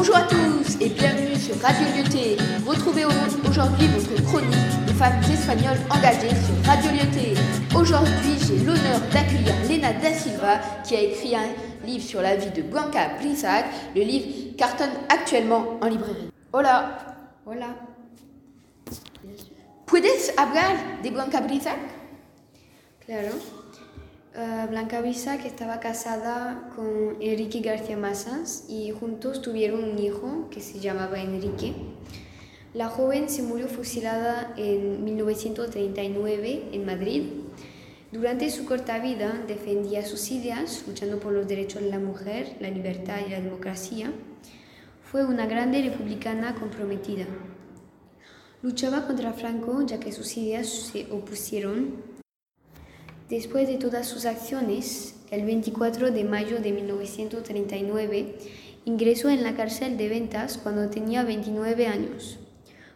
Bonjour à tous et bienvenue sur Radio Lyoté. Retrouvez aujourd'hui votre chronique des femmes espagnoles engagées sur Radio Lyoté. Aujourd'hui, j'ai l'honneur d'accueillir Lena Da Silva qui a écrit un livre sur la vie de Blanca Brissac. Le livre cartonne actuellement en librairie. Hola. Hola. ¿Puedes hablar de Blanca Brissac? Claro. Uh, Blanca Brisac estaba casada con Enrique García Massas y juntos tuvieron un hijo que se llamaba Enrique. La joven se murió fusilada en 1939 en Madrid. Durante su corta vida defendía sus ideas, luchando por los derechos de la mujer, la libertad y la democracia. Fue una grande republicana comprometida. Luchaba contra Franco ya que sus ideas se opusieron Después de todas sus acciones, el 24 de mayo de 1939 ingresó en la cárcel de Ventas cuando tenía 29 años.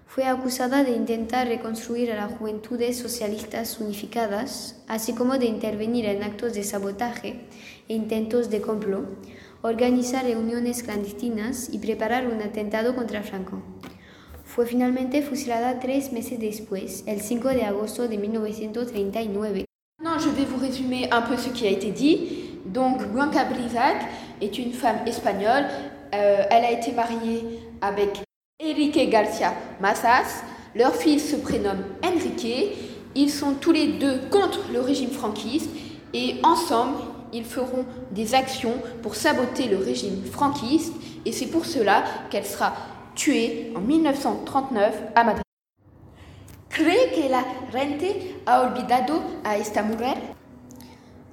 Fue acusada de intentar reconstruir a las juventudes socialistas unificadas, así como de intervenir en actos de sabotaje e intentos de complot, organizar reuniones clandestinas y preparar un atentado contra Franco. Fue finalmente fusilada tres meses después, el 5 de agosto de 1939. Je vais vous résumer un peu ce qui a été dit. Donc, Blanca Brisac est une femme espagnole. Euh, elle a été mariée avec Enrique Garcia Massas. Leur fils se prénomme Enrique. Ils sont tous les deux contre le régime franquiste et ensemble, ils feront des actions pour saboter le régime franquiste et c'est pour cela qu'elle sera tuée en 1939 à Madrid. ¿Cree que la gente ha olvidado a esta mujer?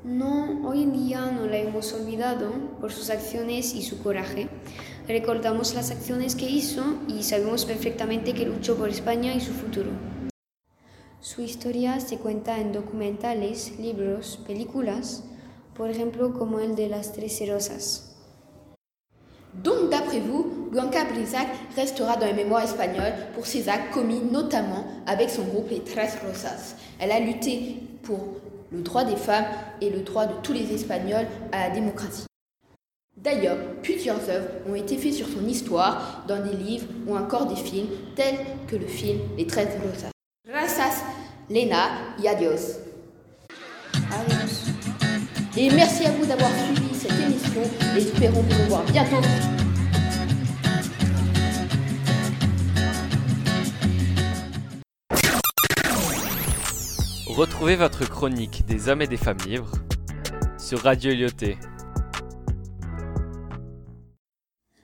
No, hoy en día no la hemos olvidado por sus acciones y su coraje. Recordamos las acciones que hizo y sabemos perfectamente que luchó por España y su futuro. Su historia se cuenta en documentales, libros, películas, por ejemplo como el de Las Tres Rosas. Donc, d'après vous, Blanca Brisac restera dans les mémoires espagnoles pour ses actes commis notamment avec son groupe Les Tres Rosas. Elle a lutté pour le droit des femmes et le droit de tous les Espagnols à la démocratie. D'ailleurs, plusieurs œuvres ont été faites sur son histoire dans des livres ou encore des films tels que le film Les Tres Rosas. Gracias, Lena, y adios. Adiós. Et merci à vous d'avoir suivi cette émission espérons vous revoir bientôt. Retrouvez votre chronique des hommes et des femmes libres sur Radio Lyoté.